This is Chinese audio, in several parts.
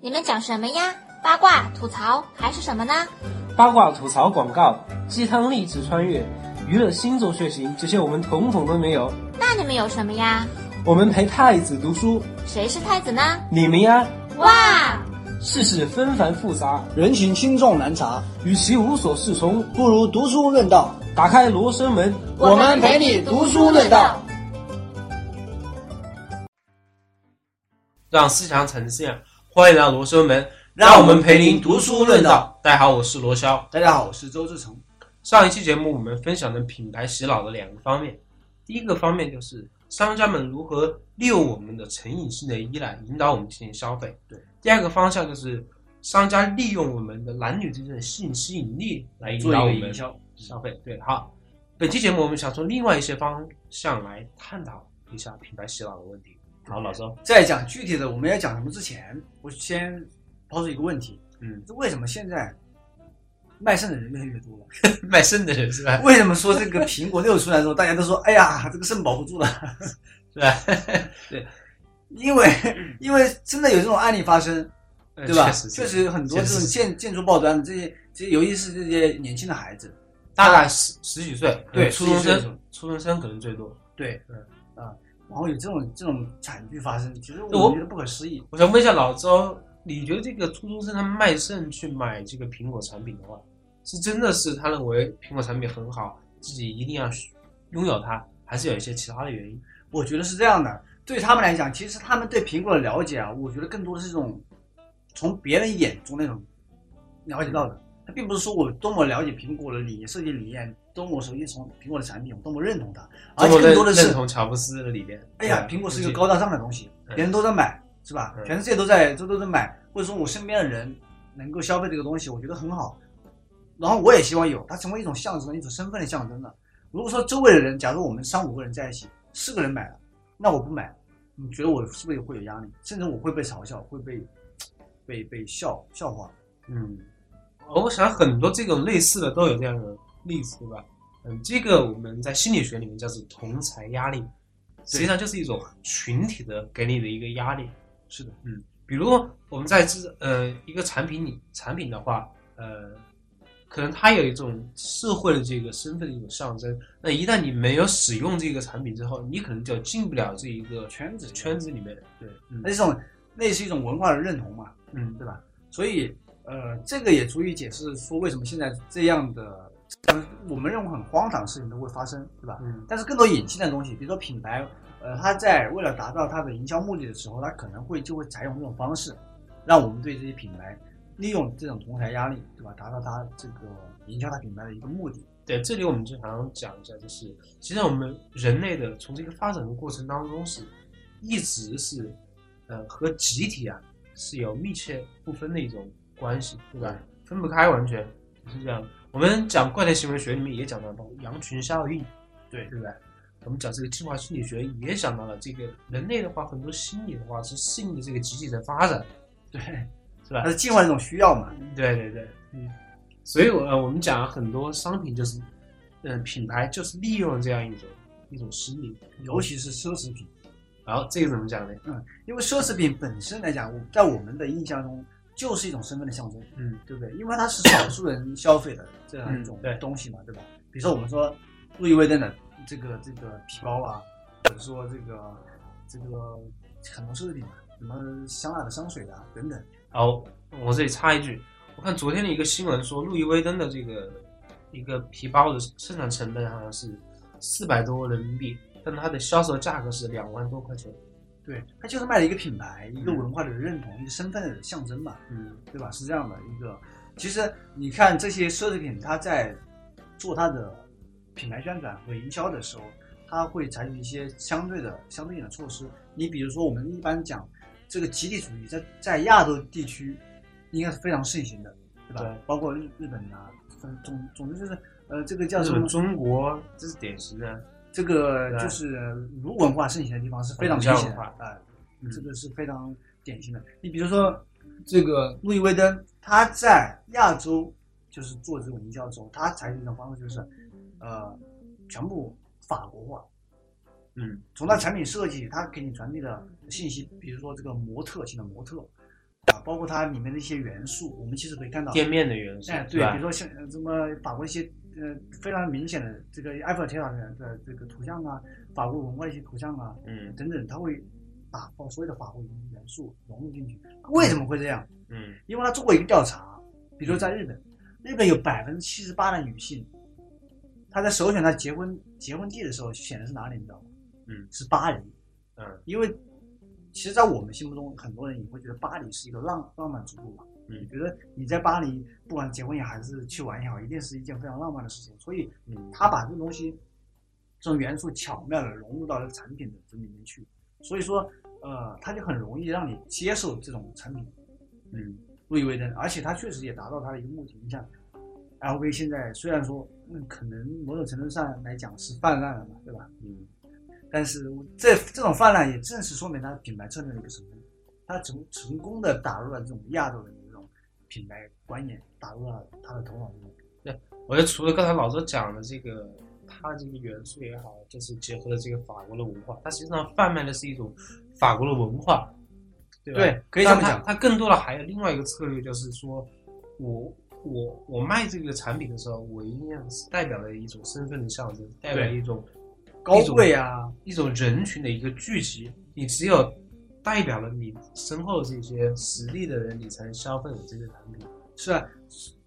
你们讲什么呀？八卦、吐槽还是什么呢？八卦、吐槽、广告、鸡汤、励志穿越、娱乐、星座、血型，这些我们统统都没有。那你们有什么呀？我们陪太子读书，谁是太子呢？你们呀？哇！世事纷繁复杂，人情轻重难查，与其无所适从，不如读书论道。打开罗生门，我们陪你读书论道，让思想呈现。欢迎来到罗生门，让我们陪您读书论道。大家好，我是罗霄。大家好，我是周志成。上一期节目我们分享了品牌洗脑的两个方面，第一个方面就是商家们如何利用我们的成瘾性的依赖引导我们进行消费。对，第二个方向就是商家利用我们的男女之间的性吸引力来引导我们消消费。对，好，本期节目我们想从另外一些方向来探讨一下品牌洗脑的问题。好，老周，在讲具体的我们要讲什么之前，我先抛出一个问题，嗯，这为什么现在卖肾的人越来越多了？卖肾的人是吧？为什么说这个苹果六出来之后，大家都说，哎呀，这个肾保不住了，是吧？对，因为因为真的有这种案例发生，对吧？确实，确实很多这种建建筑报端的这些，这些尤其是这些年轻的孩子，大概十十几岁，对，初中生，初中生可能最多，对。然后有这种这种惨剧发生，其实我觉得不可思议。我想问一下老周，你觉得这个初中生他卖肾去买这个苹果产品的话，是真的是他认为苹果产品很好，自己一定要拥有它，还是有一些其他的原因？我觉得是这样的，对他们来讲，其实他们对苹果的了解啊，我觉得更多的是一种从别人眼中那种了解到的。他并不是说我多么了解苹果的理念、设计理念，多么熟悉从苹果的产品，我多么认同它，而且更多的是认同乔布斯的理念。哎呀，苹果是一个高大上的东西，别人都在买，是吧？全世界都在都都在买，或者说我身边的人能够消费这个东西，我觉得很好。然后我也希望有它成为一种象征，一种身份的象征了。如果说周围的人，假如我们三五个人在一起，四个人买了，那我不买，你觉得我是不是会有压力？甚至我会被嘲笑，会被被被笑笑话？嗯。我想很多这种类似的都有这样的例子，对吧？嗯，这个我们在心理学里面叫做同才压力，实际上就是一种群体的给你的一个压力。是的，嗯，比如我们在这呃一个产品里产品的话，呃，可能它有一种社会的这个身份的一种象征。那一旦你没有使用这个产品之后，你可能就进不了这一个圈子圈子里面。对，那这种那是一种文化的认同嘛，嗯，对吧？所以。呃，这个也足以解释说为什么现在这样的，我们认为很荒唐的事情都会发生，对吧？嗯。但是更多隐性的东西，比如说品牌，呃，它在为了达到它的营销目的的时候，它可能会就会采用这种方式，让我们对这些品牌利用这种同台压力，对吧？达到它这个营销它品牌的一个目的。对，这里我们就想讲一下，就是其实我们人类的从这个发展的过程当中是，一直是，呃，和集体啊是有密切不分的一种。关系对吧？分不开，完全是这样。我们讲怪诞行为学里面也讲到了羊群效应，对对不对？我们讲这个进化心理学也讲到了这个人类的话，很多心理的话是适应这个集体的发展，对，是吧？它是进化一种需要嘛？对对对，嗯。所以，我我们讲很多商品就是，嗯，品牌就是利用这样一种一种心理，尤其是奢侈品。然后这个怎么讲呢？嗯，因为奢侈品本身来讲，在我们的印象中。就是一种身份的象征，嗯，对不对？因为它是少数人消费的 这样一种东西嘛，对吧？比如说我们说路易威登的这个这个皮包啊，或者说这个这个很多奢侈品，什么香奈儿的香水啊等等。好，我这里插一句，我看昨天的一个新闻说，路易威登的这个一个皮包的生产成本好像是四百多人民币，但它的销售价格是两万多块钱。对，它就是卖了一个品牌，一个文化的认同，一个身份的象征嘛，嗯，对吧？是这样的一个。其实你看这些奢侈品，它在做它的品牌宣传和营销的时候，它会采取一些相对的、相对应的措施。你比如说，我们一般讲这个集体主义，在在亚洲地区应该是非常盛行的，对吧？对，包括日日本啊，总总之就是呃，这个叫什么？中国这是典型的。这个就是儒文化盛行的地方是非常明显的啊，这个是非常典型的。你比如说这个路易威登，他在亚洲就是做这种营销的时候，他采取一种方式就是，呃，全部法国化。嗯，从他产品设计，他给你传递的信息，比如说这个模特型的模特，啊，包括它里面的一些元素，我们其实可以看到店面的元素，哎，对，比如说像什么法国一些呃非常明显的这个埃菲尔铁塔的这个图像啊，法国文化一些图像啊，嗯等等，它会把所有的法国元素融入进去。为什么会这样？嗯因为他做过一个调查，比如在日本，日本有百分之七十八的女性，她在首选她结婚结婚地的时候选的是哪里，你知道吗？嗯是巴黎。嗯因为其实，在我们心目中，很多人也会觉得巴黎是一个浪浪漫之都嘛。嗯觉得你在巴黎，不管结婚也好还是去玩也好，一定是一件非常浪漫的事情。所以嗯他把这个东西，这种元素巧妙的融入到了产品的这里面去。所以说，呃，他就很容易让你接受这种产品，嗯入以为真，而且他确实也达到他的一个目的。你像 LV 现在虽然说，嗯，可能某种程度上来讲是泛滥了嘛，对吧？嗯但是这这种泛滥也正是说明它品牌策略的一个成功，它成成功的打入了这种亚洲人品牌观念，打入了他的头脑中。我觉得除了刚才老周讲的这个，它这个元素也好，就是结合了这个法国的文化，它实际上贩卖的是一种法国的文化，对吧？对可以这么讲它更多的还有另外一个策略，就是说我我我卖这个产品的时候，我一定是代表了一种身份的象征，代表一种高贵啊，一种人群的一个聚集。你只有代表了你身后的这些实力的人，你才能消费我这些产品。是啊，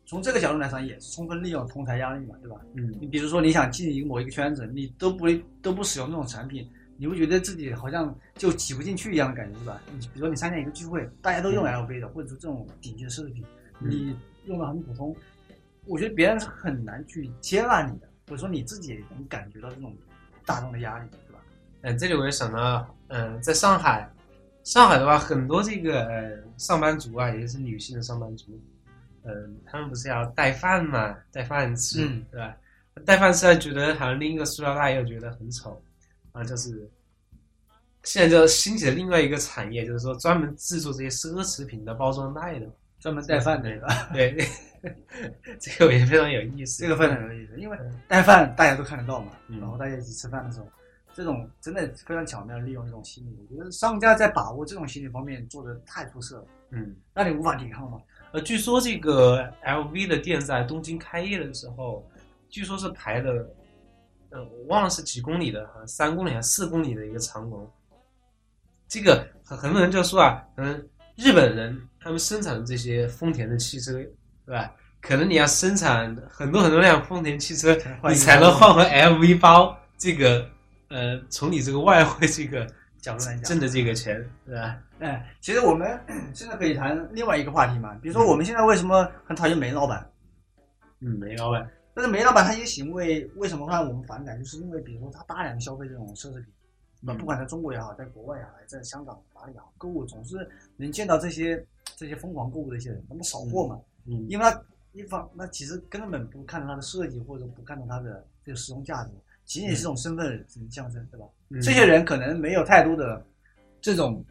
从这个角度来讲，也是充分利用同台压力嘛，对吧？嗯你比如说，你想进一个某一个圈子，你都不都不使用这种产品，你会觉得自己好像就挤不进去一样的感觉，是吧？你比如说你参加一个聚会，大家都用 LV 的，或者说这种顶级的奢侈品，嗯你用的很普通，我觉得别人是很难去接纳你的，或者说你自己也能感觉到这种大众的压力，对吧？嗯，这里我也想到，嗯，在上海，上海的话，很多这个呃上班族啊，也是女性的上班族，嗯，他们不是要带饭嘛，带饭吃，嗯对吧？带饭吃还觉得好像拎一个塑料袋又觉得很丑，啊，就是现在就兴起了另外一个产业，就是说专门制作这些奢侈品的包装袋的，专门带饭的，对吧？对，这个也非常有意思。这个非常有意思，因为嗯带饭大家都看得到嘛，嗯然后大家一起吃饭的时候，这种真的非常巧妙地利用这种心理，我觉得商家在把握这种心理方面做的太出色了，嗯。让你无法抵抗嘛。呃，据说这个 LV 的店在东京开业的时候，据说是排了，呃，我忘了是几公里的，好像三公里还是四公里的一个长龙。这个很很多人就说啊，嗯，日本人他们生产的这些丰田的汽车，对吧？可能你要生产很多很多辆丰田汽车，你才能换回 LV 包这个，呃，从你这个外汇这个角度来讲挣的这个钱，是吧？哎，其实我们现在可以谈另外一个话题嘛，比如说我们现在为什么很讨厌煤老板？嗯，煤老板，但是煤老板他一些行为为什么会让我们反感？就是因为比如说他大量消费这种奢侈品，那、嗯不管在中国也好，在国外也好，在香港哪里也好，购物总是能见到这些这些疯狂购物的一些人，他们扫货嘛，嗯因为他一方那其实根本不看重它的设计，或者不看重它的这个实用价值，仅仅是一种身份的象征，对吧？嗯这些人可能没有太多的这种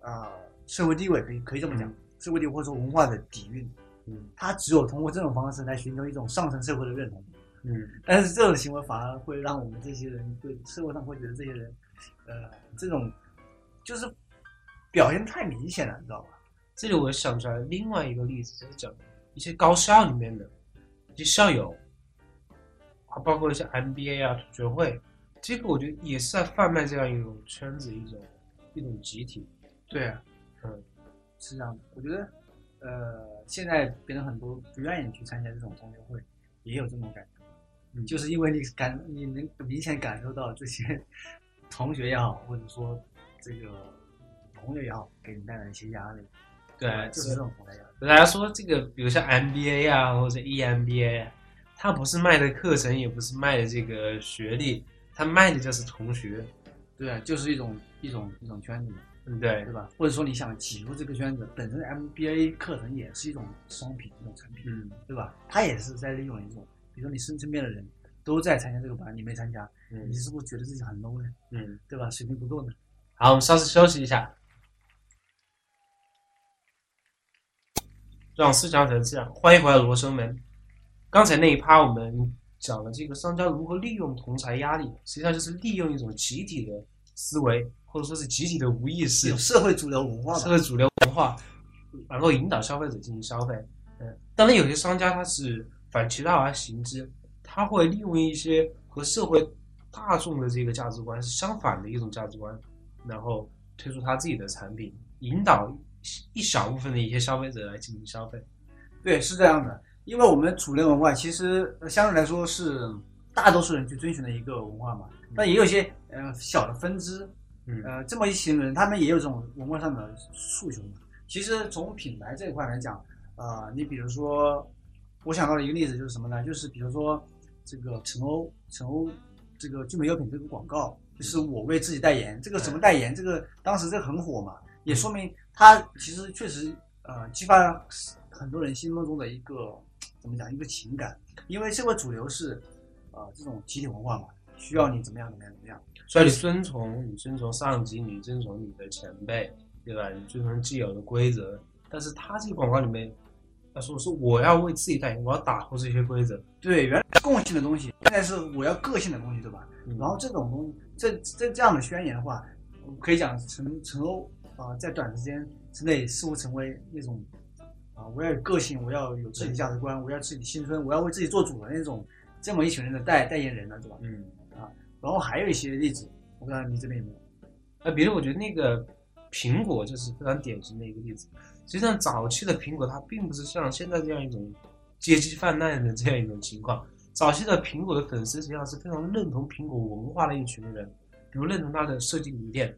啊、社会地位，可以可以这么讲，社会地位或者说文化的底蕴，嗯他只有通过这种方式来寻求一种上层社会的认同。嗯 但是这种行为反而会让我们这些人对社会上会觉得这些人，呃，这种就是表现太明显了，你知道吧？这里我想出来另外一个例子，就是讲一些高校里面的一些校友，啊，包括一些 MBA 啊、同学会，这个我觉得也是在贩卖这样一种圈子、一种一种集体。对啊，嗯，是这样的。我觉得，呃，现在别人很多不愿意去参加这种同学会，也有这种感觉，嗯就是因为你感你能明显感受到这些同学也好，或者说这个朋友也好，给你带来一些压力。对，就是这种同台压力。大家说这个，比如像 MBA 啊，或者 EMBA，啊它不是卖的课程，也不是卖的这个学历，他卖的就是同学，对啊，就是一种一种一种圈子嘛。对不对对？吧？或者说你想挤入这个圈子，本身 MBA 课程也是一种商品，一种产品，嗯对吧？他也是在利用一种，比如说你身身边的人都在参加这个班，你没参加，嗯你是不是觉得自己很 low 呢？嗯。对吧？水平不够呢？好，我们稍事休息一下，让思想成这样。欢迎回来，罗生门。刚才那一趴我们讲了这个商家如何利用同财压力，实际上就是利用一种集体的思维，或者说是集体的无意识有，社会主流文化？社会主流文化，然后引导消费者进行消费。嗯，当然有些商家他是反其道而行之，他会利用一些和社会大众的这个价值观是相反的一种价值观，然后推出他自己的产品，引导一小部分的一些消费者来进行消费。对，是这样的，因为我们主流文化其实相对来说是大多数人去遵循的一个文化嘛，但也有一些呃小的分支，嗯呃这么一群人，他们也有这种文化上的诉求嘛。其实从品牌这一块来讲，呃，你比如说，我想到了一个例子，就是什么呢？就是比如说这个陈欧，陈欧这个聚美优品这个广告，就是我为自己代言，这个什么代言？这个当时这个很火嘛，也说明他其实确实呃激发了很多人心目中的一个怎么讲一个情感，因为社会主流是呃这种集体文化嘛，需要你怎么样怎么样怎么样，所以你遵从你遵从上级，你遵从你的前辈，对吧？你遵从既有的规则，但是他这个广告里面。他说：“是我要为自己代言，我要打破这些规则。对，原来共性的东西，现在是我要个性的东西，对吧？嗯然后这种东西，这这这样的宣言的话，可以讲成成欧啊、在短时间之内似乎成为那种啊、我要有个性，我要有自己的价值观，我要自己青春，我要为自己做主的那种这么一群人的代代言人呢，对吧？嗯，啊然后还有一些例子，我不知道你这边有没有？那比如我觉得那个苹果就是非常典型的一个例子。实际上，早期的苹果它并不是像现在这样一种阶级泛滥的这样一种情况。早期的苹果的粉丝实际上是非常认同苹果文化的一群人，比如认同它的设计理念，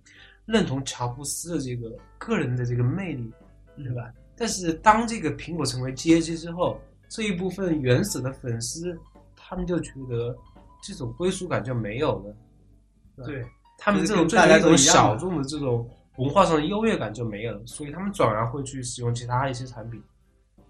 认同乔布斯的这个个人的这个魅力，对吧？但是当这个苹果成为阶级之后，这一部分原始的粉丝，他们就觉得这种归属感就没有了。对，他们这种就是跟大家追求一种小众的这种文化上的优越感就没有了，所以他们转而会去使用其他一些产品。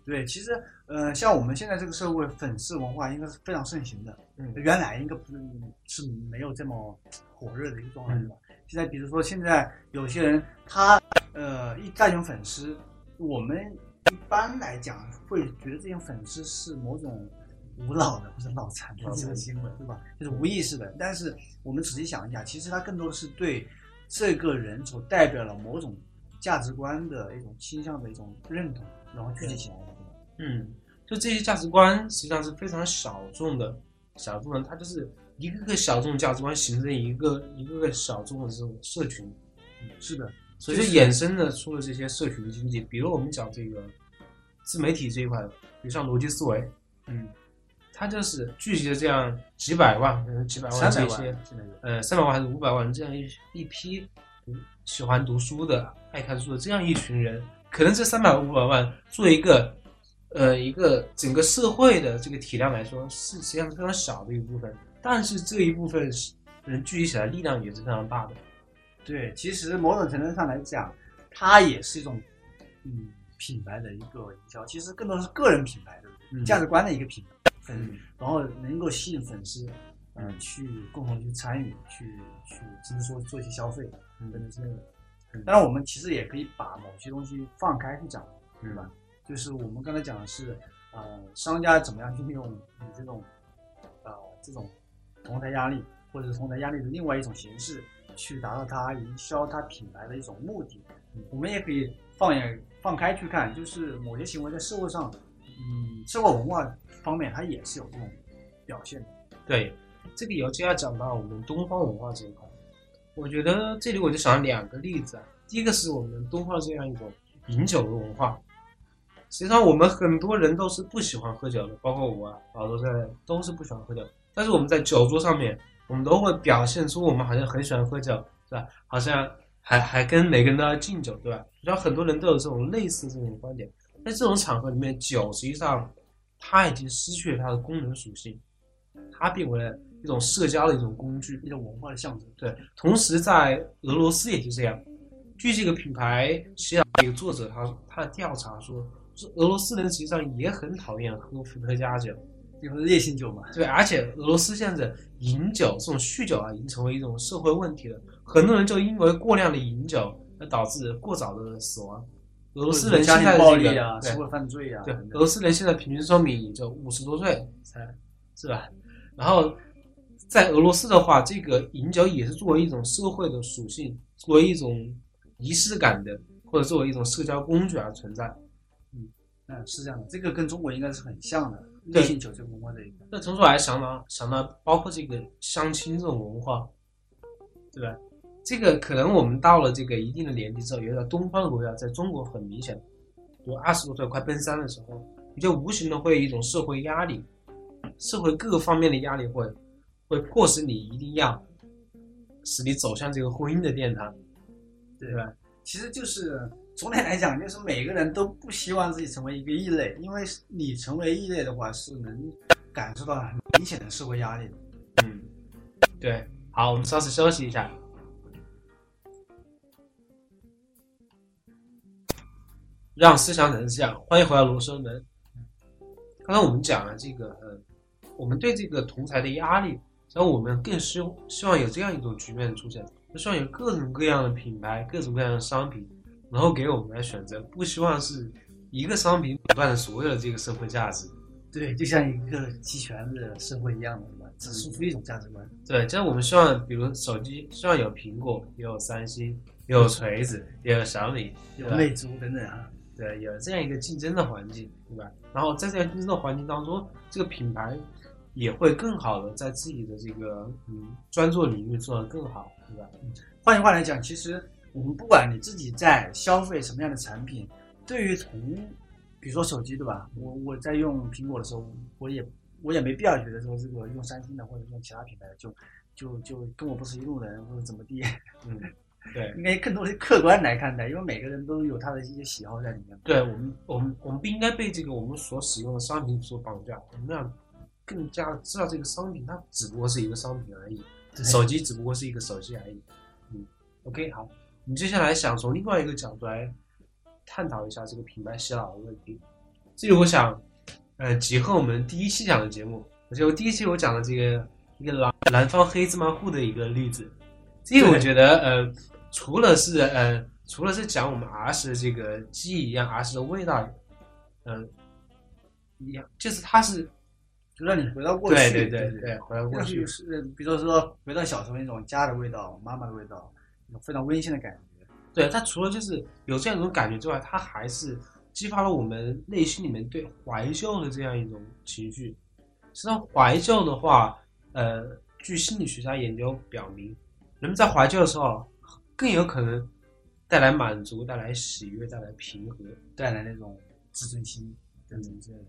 对，其实呃，像我们现在这个社会，粉丝文化应该是非常盛行的。嗯原来应该不是是没有这么火热的一个状态，嗯对吧？现在比如说现在有些人他呃一带有粉丝，我们一般来讲会觉得这种粉丝是某种无脑的或者脑残的这脑残种行为，对吧？就是无意识的。但是我们仔细想一下，其实他更多的是对这个人所代表了某种价值观的一种倾向的一种认同，然后聚集起来的，对吧？嗯，就这些价值观实际上是非常小众的，小众的，它就是一个个小众价值观形成一个一个个小众的这种社群，是的，所以就衍生的出了这些社群经济。比如我们讲这个自媒体这一块的，比如像逻辑思维，嗯，它就是聚集了这样几百万，几百万三百这些万。呃，三百万还是五百万这样一一批嗯喜欢读书的、爱看书的这样一群人，可能这三百五百万作为一个呃一个整个社会的这个体量来说，是实际上是非常小的一部分，但是这一部分人聚集起来力量也是非常大的。对，其实某种程度上来讲，它也是一种嗯品牌的一个营销，其实更多是个人品牌的嗯价值观的一个品牌，粉，嗯然后能够吸引粉丝，呃嗯，去共同去参与，去去只是说做一些消费嗯等等之类的。嗯当然，我们其实也可以把某些东西放开去讲，对吧？嗯就是我们刚才讲的是，呃，商家怎么样去利用你这种，呃，这种同台压力，或者是同台压力的另外一种形式，去达到它营销它品牌的一种目的。我们也可以放眼放开去看，就是某些行为在社会上，嗯，社会文化方面它也是有这种表现的。对，这个尤其要讲到我们东方文化这一块，我觉得这里我就想两个例子啊。第一个是我们东方这样一种饮酒的文化，实际上我们很多人都是不喜欢喝酒的，包括我啊，老周在都是不喜欢喝酒。但是我们在酒桌上面，我们都会表现出我们好像很喜欢喝酒，是吧？好像还还跟每个人都要敬酒，对吧？然后很多人都有这种类似这种观点。在这种场合里面，酒实际上它已经失去了它的功能属性，它变为了一种社交的一种工具。一种文化的象征。对，同时在俄罗斯也是这样。据这个品牌写稿的一个作者他他的调查说，是俄罗斯人实际上也很讨厌喝伏特加酒。就是烈性酒嘛，对，而且俄罗斯现在饮酒这种酗酒啊，已经成为一种社会问题了。很多人就因为过量的饮酒而导致过早的死亡。俄罗斯人家现在暴力啊，社会犯罪啊，对，俄罗斯人现在平均寿命也就五十多岁才，是吧？然后在俄罗斯的话，这个饮酒也是作为一种社会的属性，作为一种仪式感的或者作为一种社交工具而存在。是这样的，这个跟中国应该是很像的，内心酒这个文化这一块。那从此我还想到想到，包括这个相亲这种文化，对吧？这个可能我们到了这个一定的年纪之后，有点东方的国家，在中国很明显，就二十多岁快奔三的时候，你就无形的会有一种社会压力，社会各个方面的压力会会迫使你一定要使你走向这个婚姻的殿堂，对吧？其实就是总体来讲，就是每个人都不希望自己成为一个异类，因为你成为异类的话，是能感受到很明显的社会压力。嗯，对。好，我们稍事休息一下。让思想产生思想，欢迎回到罗生门。刚刚我们讲了这个，呃，我们对这个同才的压力，然后我们更希希望有这样一种局面出现，就希望有各种各样的品牌、各种各样的商品，然后给我们来选择，不希望是一个商品垄断了所有的这个社会价值。对，就像一个集权的社会一样的，只输出一种价值观。对，就是我们希望，比如手机，希望有苹果，也有三星，有锤子，也有小米，有魅族等等啊。对，有这样一个竞争的环境，对吧？然后在这样竞争的环境当中，这个品牌也会更好的在自己的这个嗯专注领域做得更好，对吧？换句话来讲，其实我们不管你自己在消费什么样的产品，对于从比如说手机，对吧？我我在用苹果的时候，我也我也没必要觉得说这个用三星的或者用其他品牌的就就就跟我不是一路人或者怎么地，嗯。对，应该更多的客观来看待，因为每个人都有他的一些喜好在里面。对我们，我们我们不应该被这个我们所使用的商品所绑架，我们要更加知道这个商品它只不过是一个商品而已，手机只不过是一个手机而已。嗯，OK，好，我们接下来想从另外一个角度来探讨一下这个品牌洗脑的问题。这里我想，呃，结合我们第一期讲的节目，而且我第一期我讲的这个一个南南方黑芝麻糊的一个例子，这个我觉得，呃。除了是呃，除了是讲我们儿时的这个记忆一样，儿时的味道，嗯，一样，就是它是，就让你回到过去，对对对对，回到过去是，比如说回到小时候那种家的味道，妈妈的味道，那种非常温馨的感觉。对，它除了就是有这样一种感觉之外，它还是激发了我们内心里面对怀旧的这样一种情绪。实际上，怀旧的话，呃，据心理学家研究表明，人们在怀旧的时候。更有可能带来满足，带来喜悦，带来平和，带来那种自尊心等等之类的。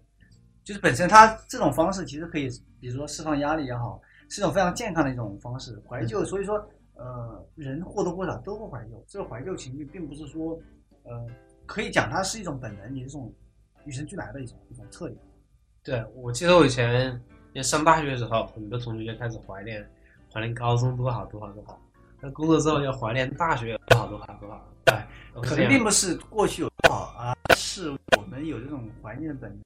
就是本身它这种方式其实可以，比如说释放压力也好，是一种非常健康的一种方式。怀旧，所以说，呃，人或多或少都会怀旧。这个怀旧情绪并不是说，呃，可以讲它是一种本能，也是一种与生俱来的一种一种特点。对，我记得我以前上大学的时候，很多同学就开始怀念，怀念高中多好多好多好。那工作之后要怀念大学多好多好多好，对，可能并不是过去有多好啊，是我们有这种怀念的本能。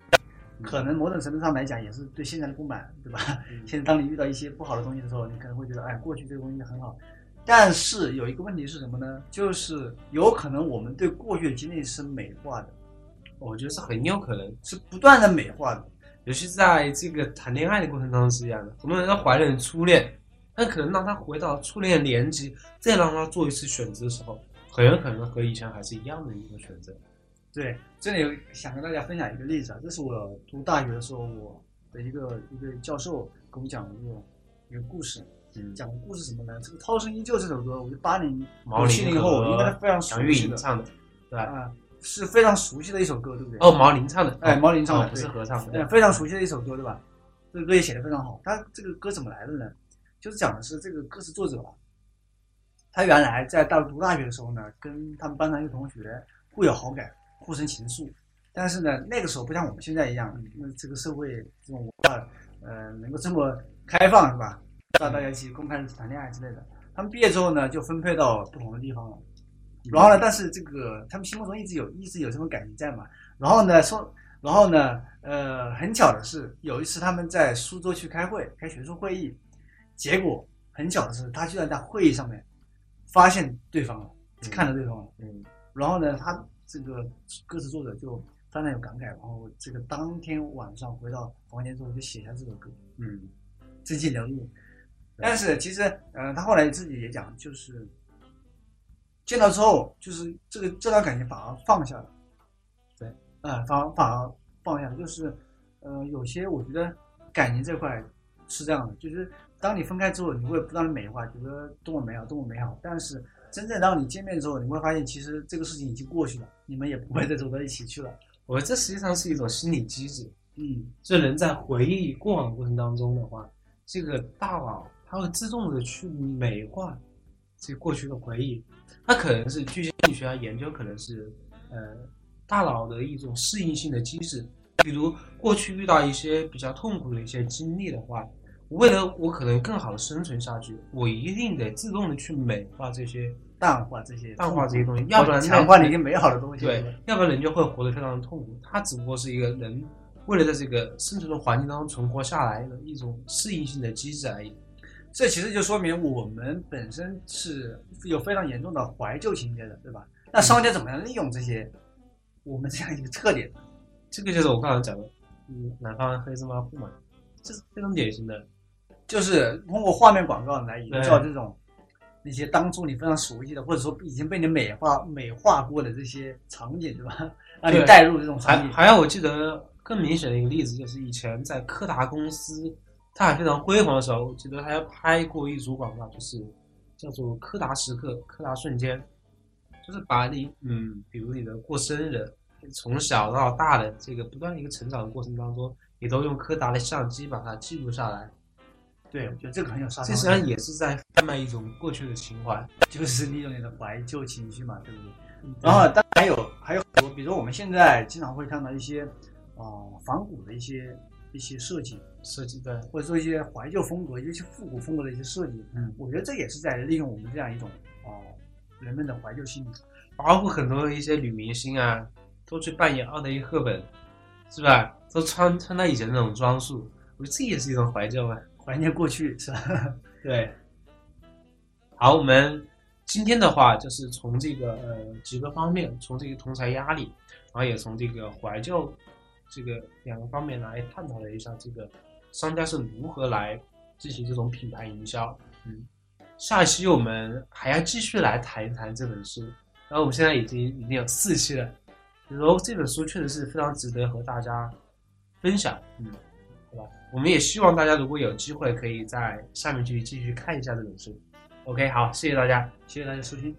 可能某种程度上来讲，也是对现在的不满，对吧？现在当你遇到一些不好的东西的时候，你可能会觉得，哎，过去这个东西很好。但是有一个问题是什么呢？就是有可能我们对过去的经历是美化的，我觉得是很有可能是不断的美化的，尤其在这个谈恋爱的过程当中是一样的。很多人要怀念初恋。但可能让他回到初恋年纪，再让他做一次选择的时候，很有可能和以前还是一样的一个选择。对，这里想跟大家分享一个例子啊，这是我读大学的时候，我的一个一个教授给我们讲的一个一个故事。嗯，讲的故事什么呢？这个《涛声依旧》这首歌，我就八零、七零后应该非常熟悉的，唱的，对吧？啊，是非常熟悉的一首歌，对不对？哦，毛宁唱的，哎，毛宁唱的，不是合唱的，非常熟悉的一首歌，对吧？这个歌也写的非常好。他这个歌怎么来的呢？就是讲的是这个歌词作者，他原来在大陆读大学的时候呢，跟他们班上一个同学互有好感，互生情愫。但是呢，那个时候不像我们现在一样，那这个社会这种文化，呃，能够这么开放，是吧？让大家一起公开谈恋爱之类的。他们毕业之后呢，就分配到不同的地方了。然后呢，但是这个他们心目中一直有一直有这种感情在嘛。然后呢，说，然后呢，呃，很巧的是，有一次他们在苏州去开会，开学术会议。结果很巧的是，他居然在会议上面发现对方了，看到对方了。嗯，然后呢，他这个歌词作者就非常有感慨，然后这个当天晚上回到房间之后就写下这首歌。嗯，真情流露。但是其实，嗯，他后来自己也讲，就是见到之后，就是这个这段感情反而放下了。对，啊，反而反而放下了，就是呃，有些我觉得感情这块是这样的，就是当你分开之后，你会不断的美化，觉得多么美好，多么美好，但是真正当你见面之后，你会发现其实这个事情已经过去了，你们也不会再走到一起去了。我这实际上是一种心理机制。嗯，这人在回忆过往过程当中的话，这个大脑它会自动的去美化这过去的回忆。它可能是据心理学家研究，可能是呃大脑的一种适应性的机制。比如过去遇到一些比较痛苦的一些经历的话，为了我可能更好的生存下去，我一定得自动的去美化这些、淡化这些、淡化这些东西，要不然强化那些美好的东西。对，要不然人就会活得非常的痛苦。它只不过是一个人。为了在这个生存的环境当中存活下来的一种适应性的机制而已，这其实就说明我们本身是有非常严重的怀旧情节的，对吧？那商家怎么样利用这些我们这样一个特点？这个就是我刚才讲的，嗯，南方黑芝麻糊嘛，这是非常典型的，就是通过画面广告来营造这种那些当初你非常熟悉的，或者说已经被你美化美化过的这些场景，对吧？让你带入这种场景。还还有，我记得。更明显的一个例子就是以前在柯达公司，它还非常辉煌的时候，我记得还拍过一组广告，就是叫做“柯达时刻”“柯达瞬间”，就是把你嗯，比如你的过生日，从小到大的这个不断一个成长的过程当中，你都用柯达的相机把它记录下来。对，我觉得这个很有杀伤力。这实际上也是在贩卖一种过去的情怀，就是利用你的怀旧情绪嘛，对不对？然后，当然还有还有很多，比如说我们现在经常会看到一些。哦，仿古的一些一些设计设计的，或者说一些怀旧风格、一些复古风格的一些设计，嗯，我觉得这也是在利用我们这样一种哦人们的怀旧心理，包括很多一些女明星啊，都去扮演奥黛丽·赫本，是吧？都穿穿她以前那种装束，我觉得这也是一种怀旧啊，怀念过去，是吧？对。好，我们今天的话就是从这个呃几个方面，从这个同财压力，然后也从这个怀旧。这个两个方面来探讨了一下，这个商家是如何来进行这种品牌营销。嗯，下一期我们还要继续来谈一谈这本书。然后我们现在已经已经有四期了，然后这本书确实是非常值得和大家分享。嗯，好吧，我们也希望大家如果有机会，可以在下面去继续看一下这本书。OK，好，谢谢大家，谢谢大家收听。